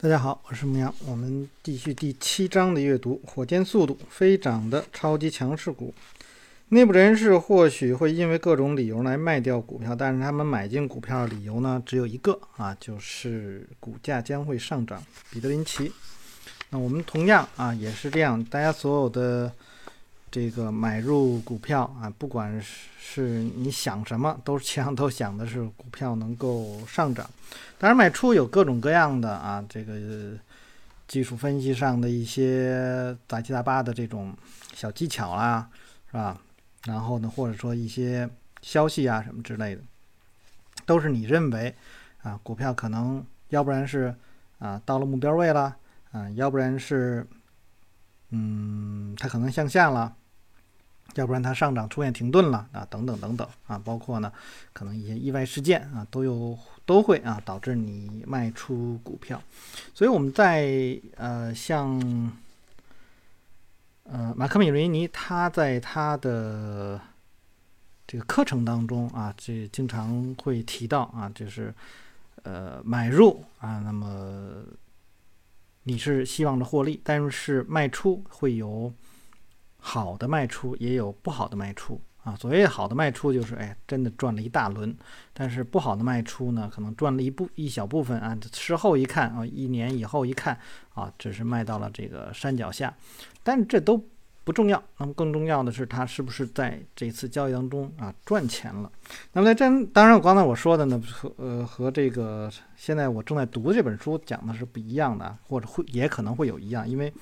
大家好，我是牧羊，我们继续第七章的阅读。火箭速度飞涨的超级强势股，内部人士或许会因为各种理由来卖掉股票，但是他们买进股票的理由呢，只有一个啊，就是股价将会上涨。彼得林奇，那我们同样啊也是这样，大家所有的这个买入股票啊，不管是你想什么，都是实际上都想的是股票能够上涨。当然，卖出有各种各样的啊，这个技术分析上的一些杂七杂八的这种小技巧啦，是吧？然后呢，或者说一些消息啊什么之类的，都是你认为啊，股票可能要不然是啊到了目标位了啊，要不然是嗯它可能向下了，要不然它上涨出现停顿了啊，等等等等啊，包括呢可能一些意外事件啊都有。都会啊导致你卖出股票，所以我们在呃像呃马克米瑞尼他在他的这个课程当中啊，这经常会提到啊，就是呃买入啊，那么你是希望着获利，但是卖出会有好的卖出，也有不好的卖出。啊，所谓好的卖出就是，哎，真的赚了一大轮；但是不好的卖出呢，可能赚了一部一小部分啊。事后一看啊，一年以后一看啊，只是卖到了这个山脚下。但这都不重要，那么更重要的是，他是不是在这次交易当中啊赚钱了？那么在这，当然我，刚才我说的呢，和呃和这个现在我正在读的这本书讲的是不一样的，或者会也可能会有一样，因为。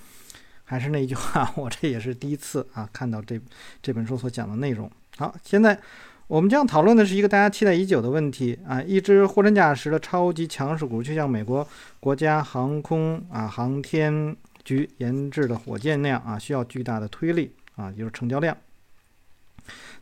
还是那句话，我这也是第一次啊看到这这本书所讲的内容。好，现在我们将讨论的是一个大家期待已久的问题啊，一只货真价实的超级强势股，就像美国国家航空啊航天局研制的火箭那样啊，需要巨大的推力啊，也就是成交量，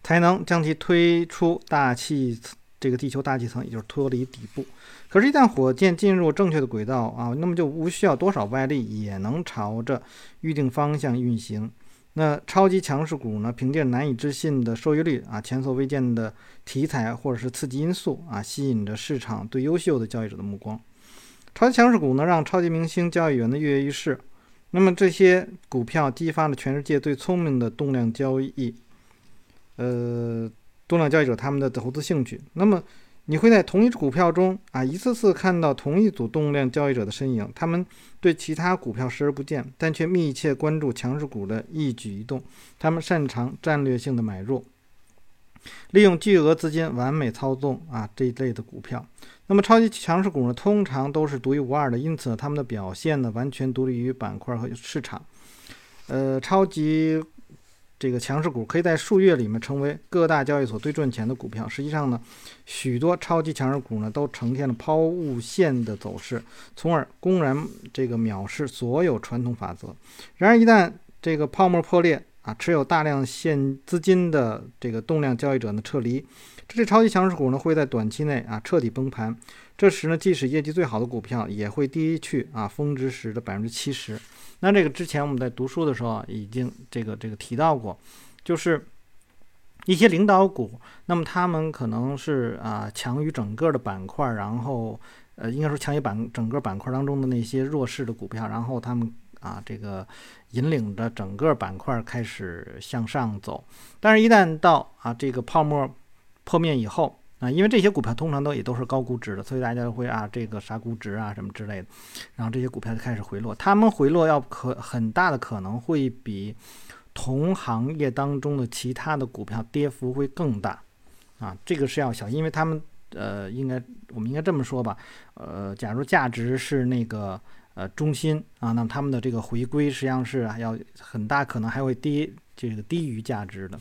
才能将其推出大气这个地球大气层，也就是脱离底部。可是，一旦火箭进入正确的轨道啊，那么就无需要多少外力也能朝着预定方向运行。那超级强势股呢，凭借难以置信的收益率啊，前所未见的题材或者是刺激因素啊，吸引着市场对优秀的交易者的目光。超级强势股呢，让超级明星交易员的跃跃欲试。那么这些股票激发了全世界最聪明的动量交易，呃，动量交易者他们的投资兴趣。那么。你会在同一只股票中啊，一次次看到同一组动量交易者的身影，他们对其他股票视而不见，但却密切关注强势股的一举一动。他们擅长战略性的买入，利用巨额资金完美操纵啊这一类的股票。那么超级强势股呢，通常都是独一无二的，因此他们的表现呢，完全独立于板块和市场。呃，超级。这个强势股可以在数月里面成为各大交易所最赚钱的股票。实际上呢，许多超级强势股呢都呈现了抛物线的走势，从而公然这个藐视所有传统法则。然而，一旦这个泡沫破裂啊，持有大量现资金的这个动量交易者呢撤离，这些超级强势股呢会在短期内啊彻底崩盘。这时呢，即使业绩最好的股票也会低去啊峰值时的百分之七十。那这个之前我们在读书的时候啊，已经这个这个提到过，就是一些领导股，那么他们可能是啊强于整个的板块，然后呃应该说强于板整个板块当中的那些弱势的股票，然后他们啊这个引领着整个板块开始向上走。但是，一旦到啊这个泡沫破灭以后，啊，因为这些股票通常都也都是高估值的，所以大家会啊，这个啥估值啊什么之类的，然后这些股票就开始回落。他们回落要可很大的可能会比同行业当中的其他的股票跌幅会更大啊，这个是要小，因为他们呃，应该我们应该这么说吧，呃，假如价值是那个呃中心啊，那他们的这个回归实际上是要很大可能还会低这个低于价值的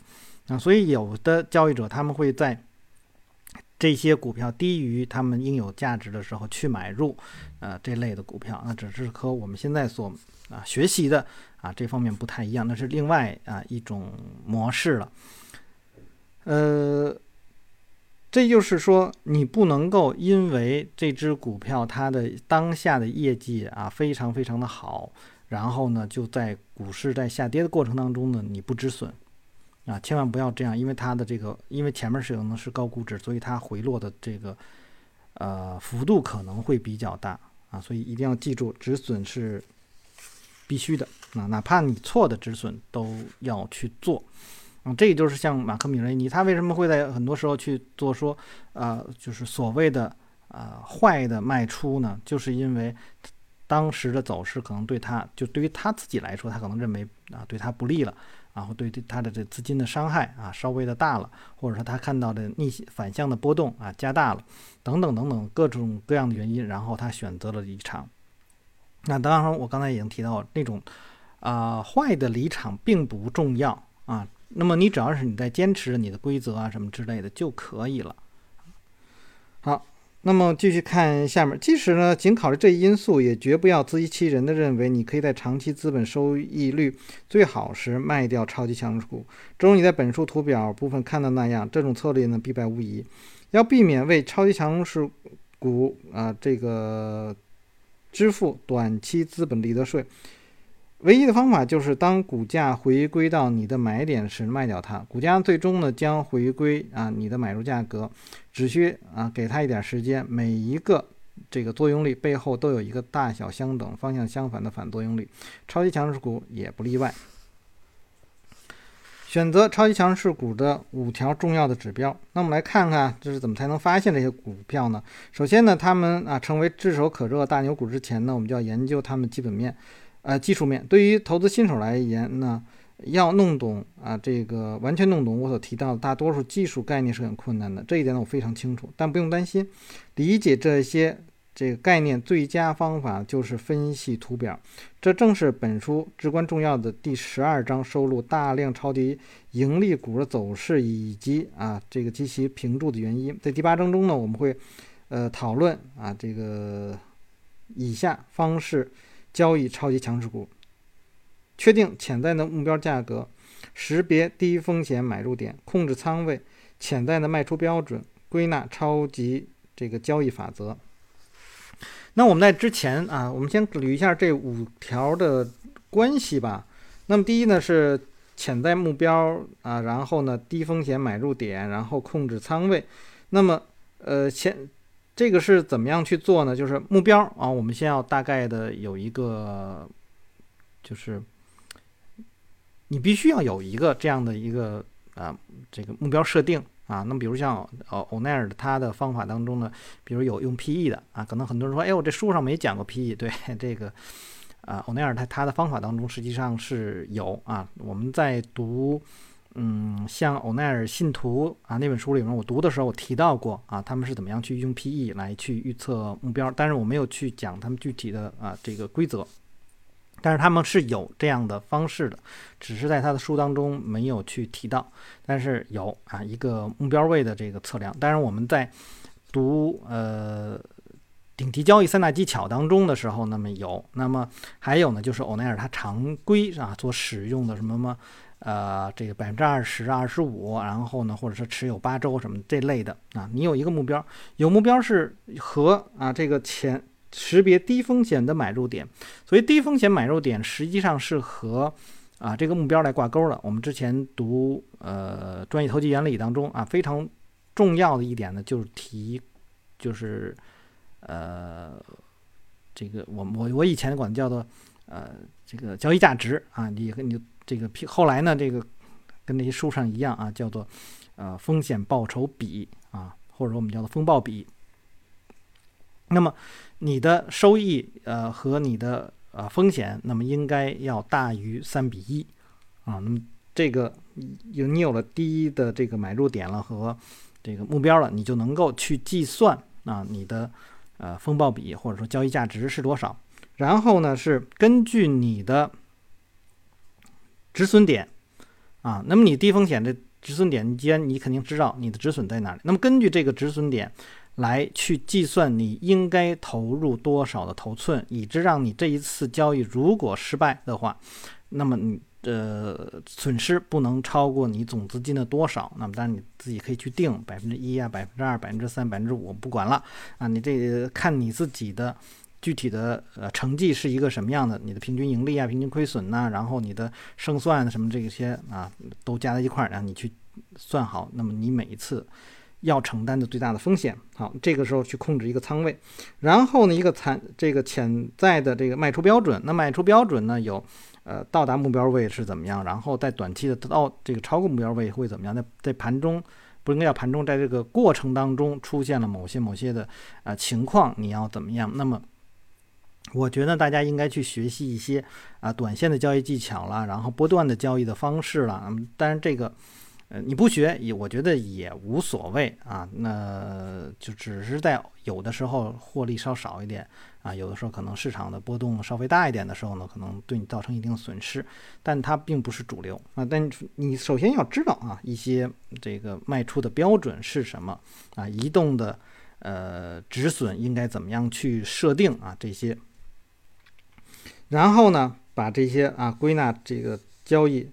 啊，所以有的交易者他们会在。这些股票低于他们应有价值的时候去买入，呃，这类的股票，那只是和我们现在所啊学习的啊这方面不太一样，那是另外啊一种模式了。呃，这就是说，你不能够因为这只股票它的当下的业绩啊非常非常的好，然后呢就在股市在下跌的过程当中呢你不止损。啊，千万不要这样，因为它的这个，因为前面是可能是高估值，所以它回落的这个呃幅度可能会比较大啊，所以一定要记住，止损是必须的啊，哪怕你错的止损都要去做。啊，这就是像马克·米雷尼，他为什么会在很多时候去做说，呃，就是所谓的呃坏的卖出呢？就是因为当时的走势可能对他，就对于他自己来说，他可能认为啊对他不利了，然后对他的这资金的伤害啊稍微的大了，或者说他看到的逆反向的波动啊加大了，等等等等各种各样的原因，然后他选择了离场。那当然，我刚才已经提到那种啊坏的离场并不重要啊。那么你只要是你在坚持你的规则啊什么之类的就可以了。好，那么继续看下面，即使呢仅考虑这一因素，也绝不要自欺欺人的认为你可以在长期资本收益率最好时卖掉超级强势股。正如你在本书图表部分看到那样，这种策略呢必败无疑。要避免为超级强势股啊这个支付短期资本利得税。唯一的方法就是，当股价回归到你的买点时卖掉它。股价最终呢将回归啊你的买入价格，只需啊给它一点时间。每一个这个作用力背后都有一个大小相等、方向相反的反作用力，超级强势股也不例外。选择超级强势股的五条重要的指标，那我们来看看这是怎么才能发现这些股票呢？首先呢，他们啊成为炙手可热大牛股之前呢，我们就要研究他们基本面。呃，技术面对于投资新手来言呢，要弄懂啊，这个完全弄懂我所提到的大多数技术概念是很困难的，这一点呢我非常清楚。但不用担心，理解这些这个概念最佳方法就是分析图表，这正是本书至关重要的第十二章收录大量超级盈利股的走势以及啊这个及其评注的原因。在第八章中呢，我们会呃讨论啊这个以下方式。交易超级强势股，确定潜在的目标价格，识别低风险买入点，控制仓位，潜在的卖出标准，归纳超级这个交易法则。那我们在之前啊，我们先捋一下这五条的关系吧。那么第一呢是潜在目标啊，然后呢低风险买入点，然后控制仓位。那么呃前。这个是怎么样去做呢？就是目标啊，我们先要大概的有一个，就是你必须要有一个这样的一个啊，这个目标设定啊。那么，比如像呃欧奈尔的他的方法当中呢，比如有用 PE 的啊，可能很多人说，哎，我这书上没讲过 PE。对这个啊，欧奈尔他他的方法当中实际上是有啊，我们在读。嗯，像欧奈尔信徒啊那本书里面，我读的时候我提到过啊，他们是怎么样去用 PE 来去预测目标，但是我没有去讲他们具体的啊这个规则，但是他们是有这样的方式的，只是在他的书当中没有去提到，但是有啊一个目标位的这个测量，当然我们在读呃顶级交易三大技巧当中的时候，那么有，那么还有呢就是欧奈尔他常规啊所使用的什么么。呃，这个百分之二十、二十五，然后呢，或者是持有八周什么这类的啊，你有一个目标，有目标是和啊这个钱识别低风险的买入点，所以低风险买入点实际上是和啊这个目标来挂钩的。我们之前读呃专业投机原理当中啊，非常重要的一点呢，就是提就是呃这个我我我以前管叫做呃这个交易价值啊，你和你。这个后来呢，这个跟那些书上一样啊，叫做呃风险报酬比啊，或者我们叫做风暴比。那么你的收益呃和你的呃风险，那么应该要大于三比一啊。那么这个有你有了第一的这个买入点了和这个目标了，你就能够去计算啊你的呃风暴比或者说交易价值是多少。然后呢是根据你的。止损点，啊，那么你低风险的止损点，你既然你肯定知道你的止损在哪里，那么根据这个止损点来去计算你应该投入多少的头寸，以致让你这一次交易如果失败的话，那么你的损失不能超过你总资金的多少。那么当然你自己可以去定百分之一啊，百分之二、百分之三、百分之五，不管了啊，你这看你自己的。具体的呃成绩是一个什么样的？你的平均盈利啊，平均亏损呐，然后你的胜算什么这些啊，都加在一块儿，让你去算好。那么你每一次要承担的最大的风险。好，这个时候去控制一个仓位，然后呢，一个残这个潜在的这个卖出标准，那卖出标准呢有，呃，到达目标位是怎么样？然后在短期的到这个超过目标位会怎么样？在在盘中不应该叫盘中，在这个过程当中出现了某些某些的呃情况，你要怎么样？那么。我觉得大家应该去学习一些啊短线的交易技巧了，然后波段的交易的方式了。嗯，当然这个，呃，你不学也我觉得也无所谓啊。那就只是在有的时候获利稍少一点啊，有的时候可能市场的波动稍微大一点的时候呢，可能对你造成一定损失，但它并不是主流啊。但你首先要知道啊，一些这个卖出的标准是什么啊，移动的呃止损应该怎么样去设定啊，这些。然后呢，把这些啊归纳这个交易，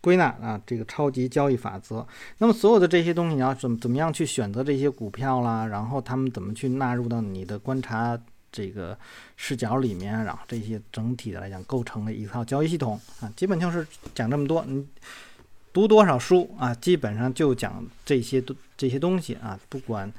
归纳啊这个超级交易法则。那么所有的这些东西，你要怎么怎么样去选择这些股票啦？然后他们怎么去纳入到你的观察这个视角里面？然后这些整体的来讲，构成了一套交易系统啊。基本就是讲这么多。你读多少书啊？基本上就讲这些东这些东西啊。不管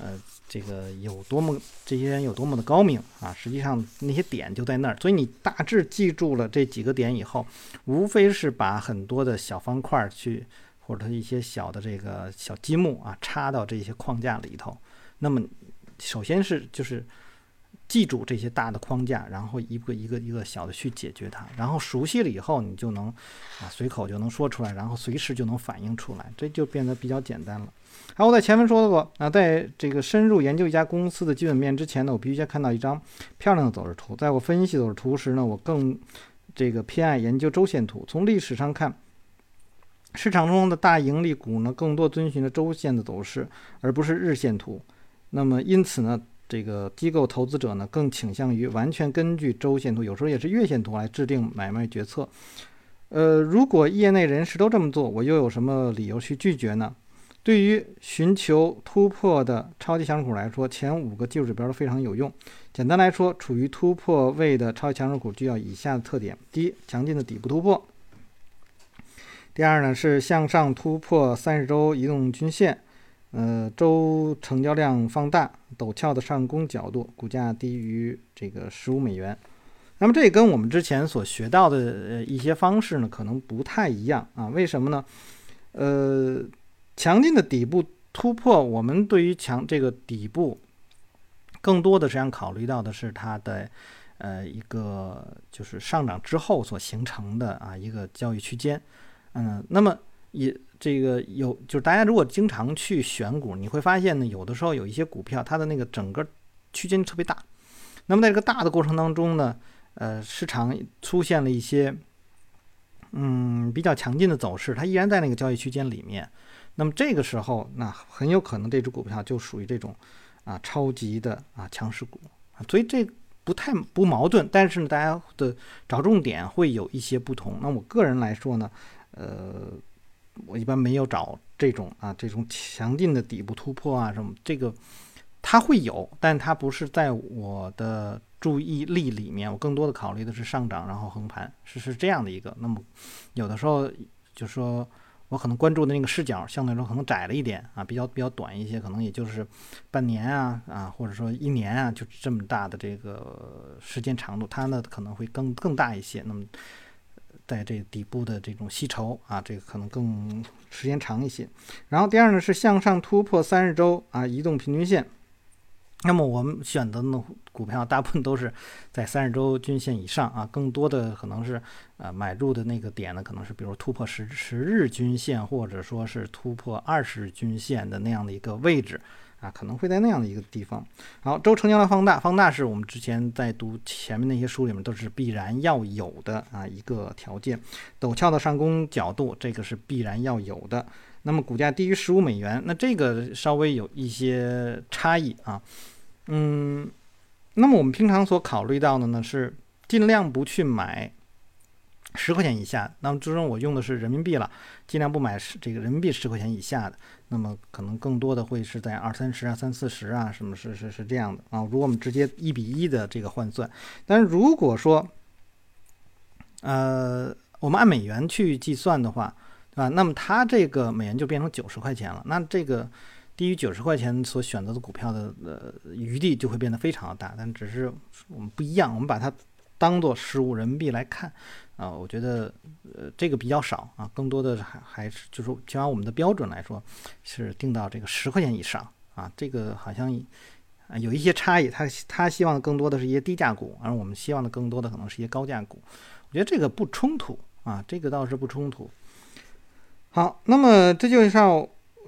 呃。这个有多么这些人有多么的高明啊！实际上那些点就在那儿，所以你大致记住了这几个点以后，无非是把很多的小方块去或者一些小的这个小积木啊插到这些框架里头。那么首先是就是记住这些大的框架，然后一个一个一个小的去解决它，然后熟悉了以后，你就能啊随口就能说出来，然后随时就能反映出来，这就变得比较简单了。好，我在前文说过啊，在这个深入研究一家公司的基本面之前呢，我必须先看到一张漂亮的走势图。在我分析走势图时呢，我更这个偏爱研究周线图。从历史上看，市场中的大盈利股呢，更多遵循着周线的走势，而不是日线图。那么因此呢，这个机构投资者呢，更倾向于完全根据周线图，有时候也是月线图来制定买卖决策。呃，如果业内人士都这么做，我又有什么理由去拒绝呢？对于寻求突破的超级强势股来说，前五个技术指标都非常有用。简单来说，处于突破位的超级强势股具有以下的特点：第一，强劲的底部突破；第二呢，是向上突破三十周移动均线，呃，周成交量放大，陡峭的上攻角度，股价低于这个十五美元。那么这跟我们之前所学到的呃一些方式呢，可能不太一样啊？为什么呢？呃。强劲的底部突破，我们对于强这个底部，更多的实际上考虑到的是它的呃一个就是上涨之后所形成的啊一个交易区间，嗯，那么也这个有就是大家如果经常去选股，你会发现呢，有的时候有一些股票它的那个整个区间特别大，那么在这个大的过程当中呢，呃，市场出现了一些嗯比较强劲的走势，它依然在那个交易区间里面。那么这个时候，那很有可能这只股票就属于这种啊超级的啊强势股啊，所以这不太不矛盾。但是呢，大家的找重点会有一些不同。那我个人来说呢，呃，我一般没有找这种啊这种强劲的底部突破啊什么，这个它会有，但它不是在我的注意力里面。我更多的考虑的是上涨然后横盘，是是这样的一个。那么有的时候就说。我可能关注的那个视角相对来说可能窄了一点啊，比较比较短一些，可能也就是半年啊啊，或者说一年啊，就这么大的这个时间长度，它呢可能会更更大一些。那么在这底部的这种吸筹啊，这个可能更时间长一些。然后第二呢是向上突破三十周啊移动平均线。那么我们选择的股票大部分都是在三十周均线以上啊，更多的可能是呃买入的那个点呢，可能是比如突破十十日均线，或者说是突破二十日均线的那样的一个位置啊，可能会在那样的一个地方。好，周成交量放大，放大是我们之前在读前面那些书里面都是必然要有的啊一个条件。陡峭的上攻角度，这个是必然要有的。那么股价低于十五美元，那这个稍微有一些差异啊。嗯，那么我们平常所考虑到的呢，是尽量不去买十块钱以下。那么最终我用的是人民币了，尽量不买十这个人民币十块钱以下的。那么可能更多的会是在二三十啊、三四十啊，什么是是是这样的啊？如果我们直接一比一的这个换算，但是如果说，呃，我们按美元去计算的话，啊，那么它这个美元就变成九十块钱了。那这个。低于九十块钱所选择的股票的呃余地就会变得非常的大。但只是我们不一样，我们把它当做十五人民币来看啊，我觉得呃这个比较少啊，更多的还还是就是就按我们的标准来说，是定到这个十块钱以上啊，这个好像有一些差异。他他希望更多的是一些低价股，而我们希望的更多的可能是一些高价股。我觉得这个不冲突啊，这个倒是不冲突。好，那么这就是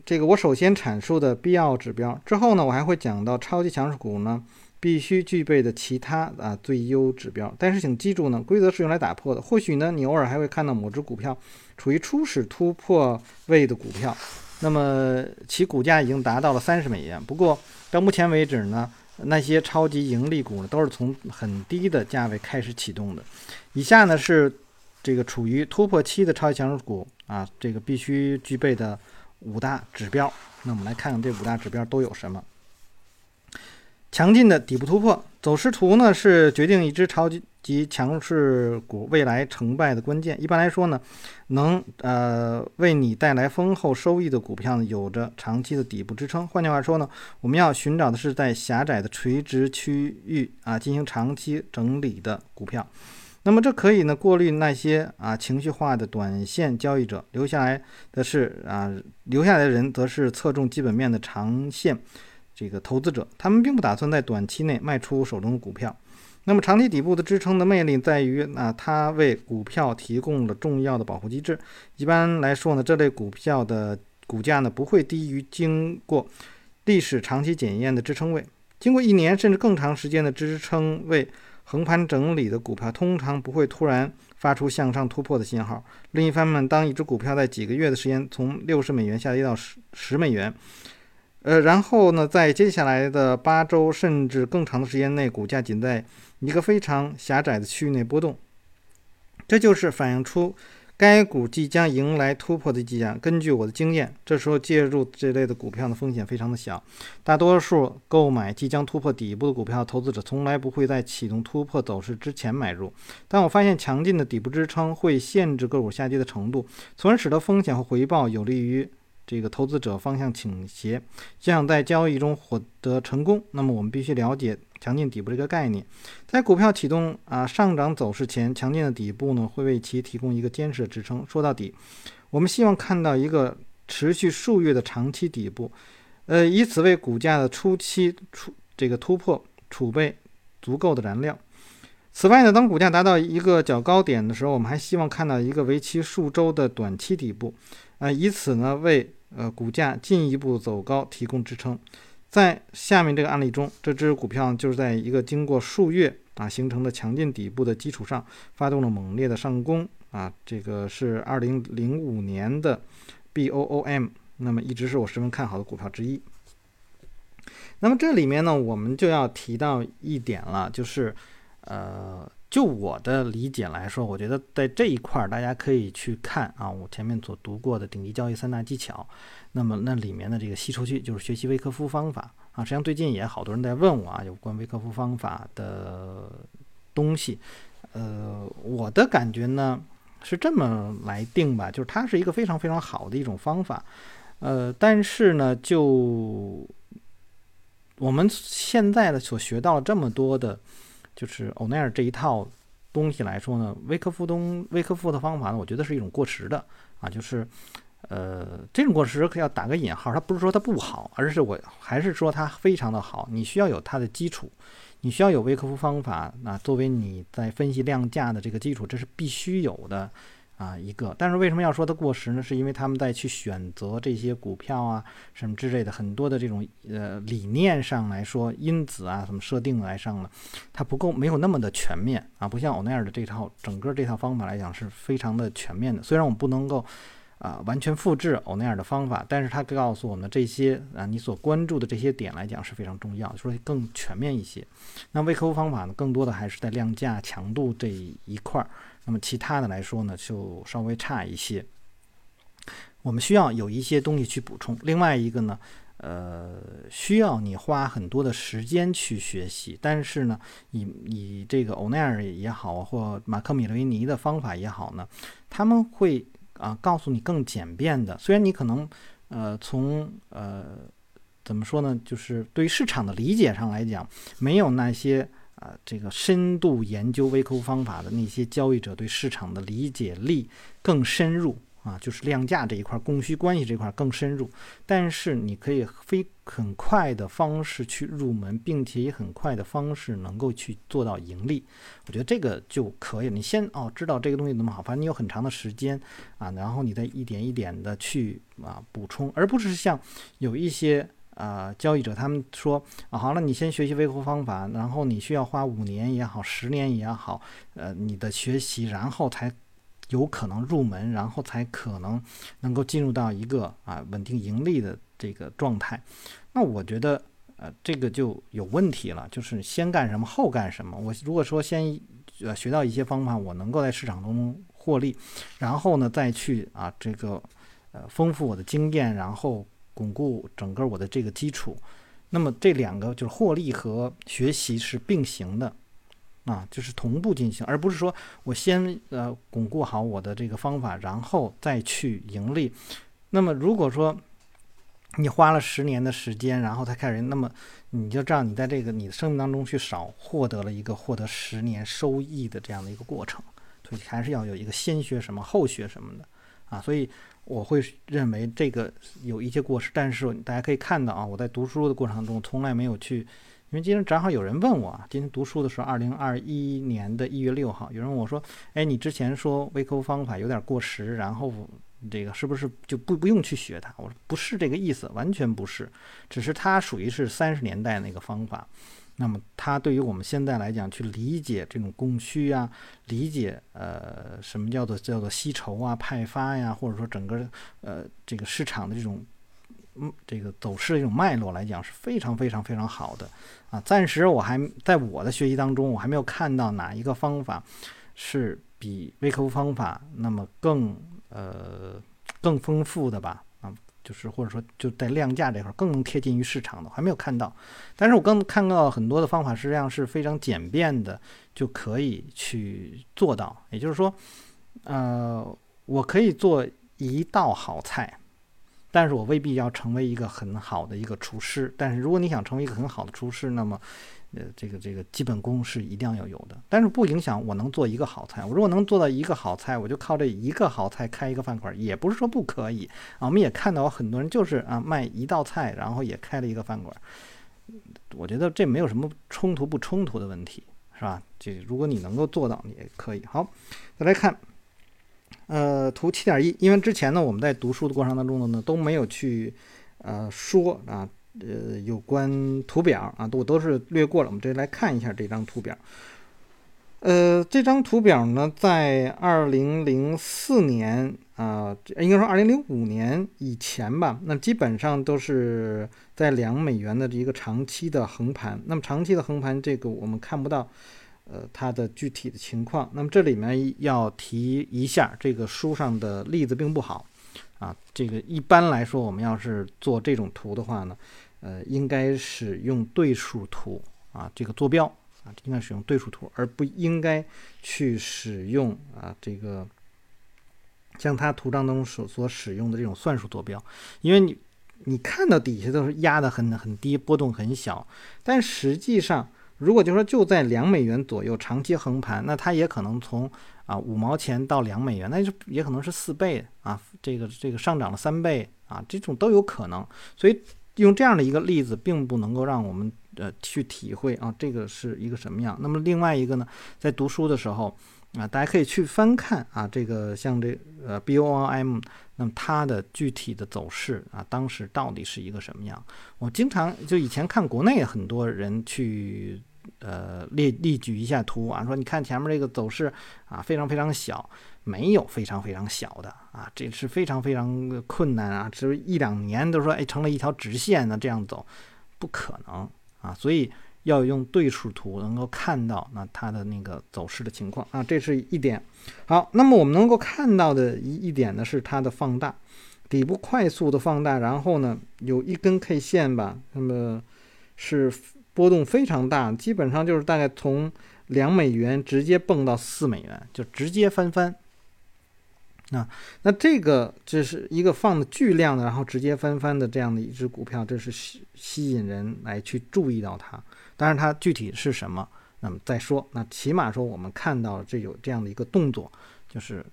这个我首先阐述的必要指标。之后呢，我还会讲到超级强势股呢必须具备的其他啊最优指标。但是请记住呢，规则是用来打破的。或许呢，你偶尔还会看到某只股票处于初始突破位的股票，那么其股价已经达到了三十美元。不过到目前为止呢，那些超级盈利股呢都是从很低的价位开始启动的。以下呢是这个处于突破期的超级强势股。啊，这个必须具备的五大指标。那我们来看看这五大指标都有什么。强劲的底部突破走势图呢，是决定一只超级级强势股未来成败的关键。一般来说呢，能呃为你带来丰厚收益的股票呢，有着长期的底部支撑。换句话说呢，我们要寻找的是在狭窄的垂直区域啊进行长期整理的股票。那么这可以呢过滤那些啊情绪化的短线交易者，留下来的是啊留下来的人则是侧重基本面的长线这个投资者，他们并不打算在短期内卖出手中的股票。那么长期底部的支撑的魅力在于啊它为股票提供了重要的保护机制。一般来说呢，这类股票的股价呢不会低于经过历史长期检验的支撑位，经过一年甚至更长时间的支撑位。横盘整理的股票通常不会突然发出向上突破的信号。另一方面，当一只股票在几个月的时间从六十美元下跌到十十美元，呃，然后呢，在接下来的八周甚至更长的时间内，股价仅在一个非常狭窄的区域内波动，这就是反映出。该股即将迎来突破的迹象。根据我的经验，这时候介入这类的股票的风险非常的小。大多数购买即将突破底部的股票，投资者从来不会在启动突破走势之前买入。但我发现强劲的底部支撑会限制个股下跌的程度，从而使得风险和回报有利于。这个投资者方向倾斜，想在交易中获得成功，那么我们必须了解强劲底部这个概念。在股票启动啊上涨走势前，强劲的底部呢会为其提供一个坚实的支撑。说到底，我们希望看到一个持续数月的长期底部，呃，以此为股价的初期出这个突破储备足够的燃料。此外呢，当股价达到一个较高点的时候，我们还希望看到一个为期数周的短期底部。啊，以此呢为呃股价进一步走高提供支撑。在下面这个案例中，这只股票就是在一个经过数月啊形成的强劲底部的基础上，发动了猛烈的上攻啊。这个是二零零五年的 BOOM，那么一直是我十分看好的股票之一。那么这里面呢，我们就要提到一点了，就是呃。就我的理解来说，我觉得在这一块儿，大家可以去看啊，我前面所读过的顶级交易三大技巧。那么那里面的这个吸收区就是学习微科夫方法啊。实际上最近也好多人在问我啊，有关微科夫方法的东西。呃，我的感觉呢是这么来定吧，就是它是一个非常非常好的一种方法。呃，但是呢，就我们现在的所学到这么多的。就是欧奈尔这一套东西来说呢，威科夫东威科夫的方法呢，我觉得是一种过时的啊，就是呃这种过时可要打个引号，它不是说它不好，而是我还是说它非常的好。你需要有它的基础，你需要有威科夫方法，那作为你在分析量价的这个基础，这是必须有的。啊，一个，但是为什么要说它过时呢？是因为他们在去选择这些股票啊，什么之类的，很多的这种呃理念上来说，因子啊，什么设定来上呢，它不够，没有那么的全面啊，不像欧奈尔的这套整个这套方法来讲是非常的全面的。虽然我们不能够啊完全复制欧奈尔的方法，但是它告诉我们这些啊你所关注的这些点来讲是非常重要，说更全面一些。那微客户方法呢，更多的还是在量价强度这一块儿。那么其他的来说呢，就稍微差一些。我们需要有一些东西去补充。另外一个呢，呃，需要你花很多的时间去学习。但是呢，以以这个欧奈尔也好，或马克米雷尼的方法也好呢，他们会啊告诉你更简便的。虽然你可能呃从呃怎么说呢？就是对于市场的理解上来讲，没有那些啊这个深度研究微扣方法的那些交易者对市场的理解力更深入。啊，就是量价这一块，供需关系这块更深入，但是你可以非很快的方式去入门，并且以很快的方式能够去做到盈利，我觉得这个就可以。你先哦知道这个东西怎么好，反正你有很长的时间啊，然后你再一点一点的去啊补充，而不是像有一些啊交易者他们说啊好了，你先学习微库方法，然后你需要花五年也好，十年也好，呃你的学习，然后才。有可能入门，然后才可能能够进入到一个啊稳定盈利的这个状态。那我觉得呃这个就有问题了，就是先干什么后干什么。我如果说先呃学到一些方法，我能够在市场中获利，然后呢再去啊这个呃丰富我的经验，然后巩固整个我的这个基础。那么这两个就是获利和学习是并行的。啊，就是同步进行，而不是说我先呃巩固好我的这个方法，然后再去盈利。那么如果说你花了十年的时间，然后才开始，那么你就这样，你在这个你的生命当中去少获得了一个获得十年收益的这样的一个过程。所以还是要有一个先学什么后学什么的啊。所以我会认为这个有一些过失，但是大家可以看到啊，我在读书的过程中从来没有去。因为今天正好有人问我，今天读书的时候，二零二一年的一月六号，有人问我说：“哎，你之前说微客户方法有点过时，然后这个是不是就不不用去学它？”我说：“不是这个意思，完全不是，只是它属于是三十年代那个方法。那么它对于我们现在来讲，去理解这种供需啊，理解呃什么叫做叫做吸筹啊、派发呀，或者说整个呃这个市场的这种。”嗯，这个走势的一种脉络来讲是非常非常非常好的啊！暂时我还在我的学习当中，我还没有看到哪一个方法是比微客服方法那么更呃更丰富的吧？就是或者说就在量价这块更能贴近于市场的，还没有看到。但是我刚看到很多的方法实际上是非常简便的就可以去做到，也就是说，呃，我可以做一道好菜。但是我未必要成为一个很好的一个厨师。但是如果你想成为一个很好的厨师，那么，呃，这个这个基本功是一定要有的。但是不影响我能做一个好菜。我如果能做到一个好菜，我就靠这一个好菜开一个饭馆，也不是说不可以啊。我们也看到很多人就是啊卖一道菜，然后也开了一个饭馆。我觉得这没有什么冲突不冲突的问题，是吧？这如果你能够做到，也可以。好，再来看。呃，图七点一，因为之前呢，我们在读书的过程当中呢，都没有去呃说啊，呃，有关图表啊，都都是略过了。我们这来看一下这张图表。呃，这张图表呢，在二零零四年啊，应该说二零零五年以前吧，那基本上都是在两美元的一个长期的横盘。那么长期的横盘，这个我们看不到。呃，它的具体的情况，那么这里面要提一下，这个书上的例子并不好啊。这个一般来说，我们要是做这种图的话呢，呃，应该使用对数图啊，这个坐标啊，应该使用对数图，而不应该去使用啊这个像它图章当中所所使用的这种算术坐标，因为你你看到底下都是压的很很低，波动很小，但实际上。如果就说就在两美元左右长期横盘，那它也可能从啊五毛钱到两美元，那就也可能是四倍啊，这个这个上涨了三倍啊，这种都有可能。所以用这样的一个例子，并不能够让我们呃去体会啊这个是一个什么样。那么另外一个呢，在读书的时候啊，大家可以去翻看啊这个像这呃 BOM。那么它的具体的走势啊，当时到底是一个什么样？我经常就以前看国内很多人去呃列列举一下图啊，说你看前面这个走势啊，非常非常小，没有非常非常小的啊，这是非常非常困难啊，是一两年都说哎成了一条直线呢，这样走不可能啊，所以。要用对数图能够看到那它的那个走势的情况啊，这是一点。好，那么我们能够看到的一一点呢是它的放大，底部快速的放大，然后呢有一根 K 线吧，那么是波动非常大，基本上就是大概从两美元直接蹦到四美元，就直接翻番啊，那这个就是一个放的巨量的，然后直接翻番的这样的一只股票，这是吸吸引人来去注意到它。当然，它具体是什么，那么再说。那起码说，我们看到这有这样的一个动作，就是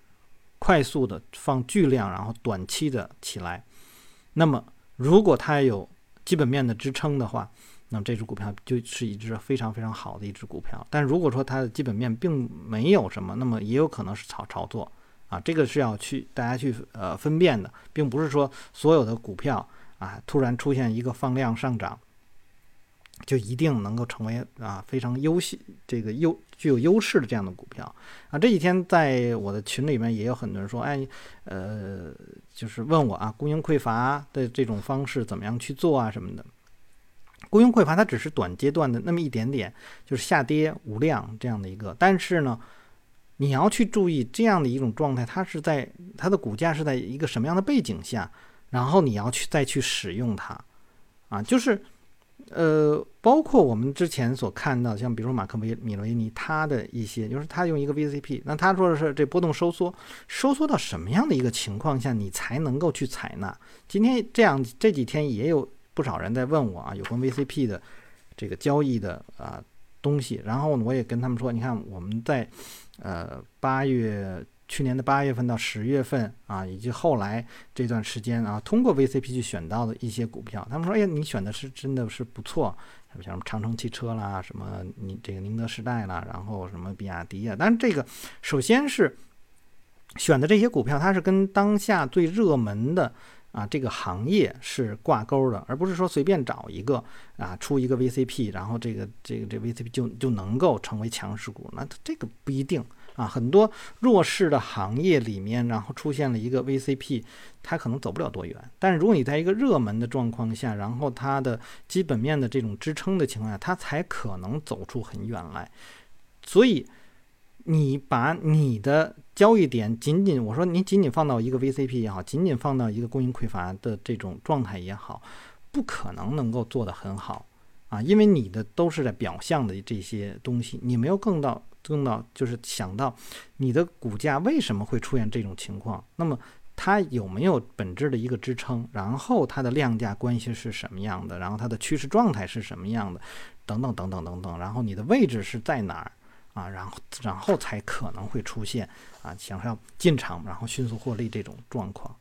快速的放巨量，然后短期的起来。那么，如果它有基本面的支撑的话，那么这只股票就是一只非常非常好的一只股票。但如果说它的基本面并没有什么，那么也有可能是炒炒作。啊，这个是要去大家去呃分辨的，并不是说所有的股票啊突然出现一个放量上涨，就一定能够成为啊非常优秀这个优具有优势的这样的股票啊。这几天在我的群里面也有很多人说，哎，呃，就是问我啊，供应匮乏的这种方式怎么样去做啊什么的。供应匮乏它只是短阶段的那么一点点，就是下跌无量这样的一个，但是呢。你要去注意这样的一种状态，它是在它的股价是在一个什么样的背景下，然后你要去再去使用它，啊，就是，呃，包括我们之前所看到，像比如说马克维米罗维尼他的一些，就是他用一个 VCP，那他说的是这波动收缩，收缩到什么样的一个情况下你才能够去采纳？今天这样这几天也有不少人在问我啊，有关 VCP 的这个交易的啊东西，然后我也跟他们说，你看我们在。呃，八月去年的八月份到十月份啊，以及后来这段时间啊，通过 VCP 去选到的一些股票，他们说：“哎呀，你选的是真的是不错，像什么长城汽车啦，什么你这个宁德时代啦，然后什么比亚迪啊。”但是这个首先是选的这些股票，它是跟当下最热门的啊这个行业是挂钩的，而不是说随便找一个啊出一个 VCP，然后这个这个这 VCP 就就能够成为强势股，那这个不一定。啊，很多弱势的行业里面，然后出现了一个 VCP，它可能走不了多远。但是如果你在一个热门的状况下，然后它的基本面的这种支撑的情况下，它才可能走出很远来。所以，你把你的交易点仅仅，我说你仅仅放到一个 VCP 也好，仅仅放到一个供应匮乏的这种状态也好，不可能能够做得很好啊，因为你的都是在表象的这些东西，你没有更到。更到就是想到你的股价为什么会出现这种情况？那么它有没有本质的一个支撑？然后它的量价关系是什么样的？然后它的趋势状态是什么样的？等等等等等等。然后你的位置是在哪儿啊？然后然后才可能会出现啊想要进场然后迅速获利这种状况。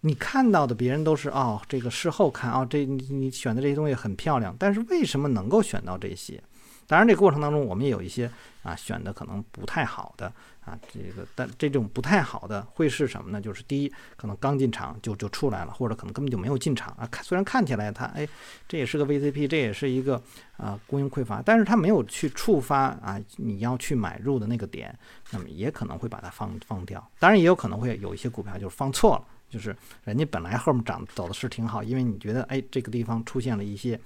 你看到的别人都是哦这个事后看哦这你你选的这些东西很漂亮，但是为什么能够选到这些？当然，这过程当中，我们也有一些啊选的可能不太好的啊，这个但这种不太好的会是什么呢？就是第一，可能刚进场就就出来了，或者可能根本就没有进场啊。看虽然看起来它哎，这也是个 VCP，这也是一个啊供应匮乏，但是它没有去触发啊你要去买入的那个点，那么也可能会把它放放掉。当然，也有可能会有一些股票就是放错了，就是人家本来后面涨走的是挺好，因为你觉得哎这个地方出现了一些。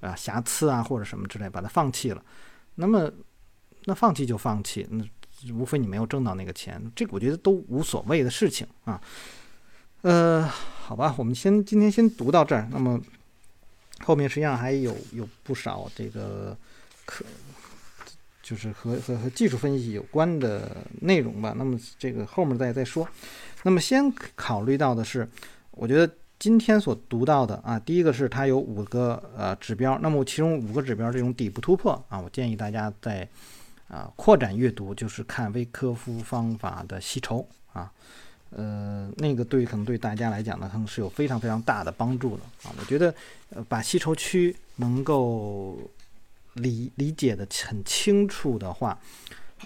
啊，瑕疵啊，或者什么之类，把它放弃了。那么，那放弃就放弃，那无非你没有挣到那个钱，这个我觉得都无所谓的事情啊。呃，好吧，我们先今天先读到这儿。那么后面实际上还有有不少这个可，就是和和和技术分析有关的内容吧。那么这个后面再再说。那么先考虑到的是，我觉得。今天所读到的啊，第一个是它有五个呃指标，那么其中五个指标这种底部突破啊，我建议大家在啊扩展阅读，就是看微科夫方法的吸筹啊，呃，那个对可能对大家来讲呢，可能是有非常非常大的帮助的啊。我觉得呃把吸筹区能够理理解的很清楚的话，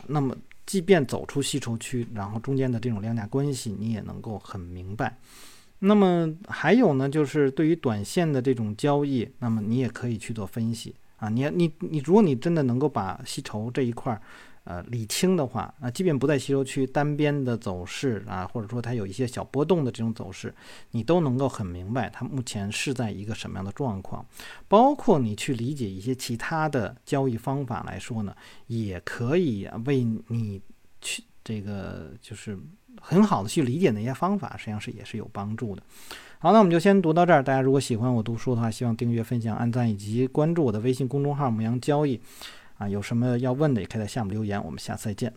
那么即便走出吸筹区，然后中间的这种量价关系，你也能够很明白。那么还有呢，就是对于短线的这种交易，那么你也可以去做分析啊。你你你，如果你真的能够把吸筹这一块儿，呃，理清的话，那，即便不在吸筹区单边的走势啊，或者说它有一些小波动的这种走势，你都能够很明白它目前是在一个什么样的状况。包括你去理解一些其他的交易方法来说呢，也可以为你去这个就是。很好的去理解那些方法，实际上是也是有帮助的。好，那我们就先读到这儿。大家如果喜欢我读书的话，希望订阅、分享、按赞以及关注我的微信公众号“牧羊交易”。啊，有什么要问的，也可以在下面留言。我们下次再见。